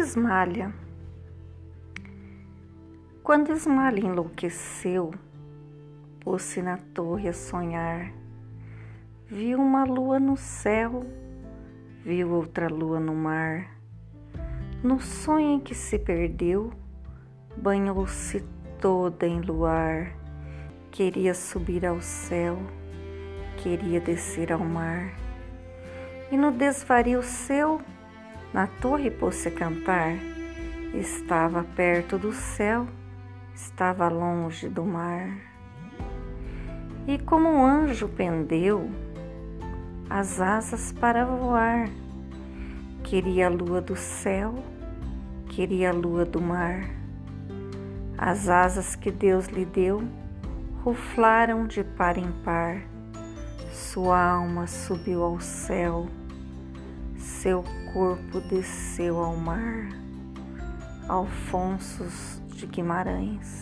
Esmalha. Quando Esmalha enlouqueceu, pôs-se na torre a sonhar. Viu uma lua no céu, viu outra lua no mar. No sonho em que se perdeu, banhou-se toda em luar. Queria subir ao céu, queria descer ao mar. E no desvario seu, na torre pôs-se a cantar. Estava perto do céu, estava longe do mar. E como um anjo pendeu as asas para voar, queria a lua do céu, queria a lua do mar. As asas que Deus lhe deu ruflaram de par em par, sua alma subiu ao céu seu corpo desceu ao mar. Alfonso de Guimarães.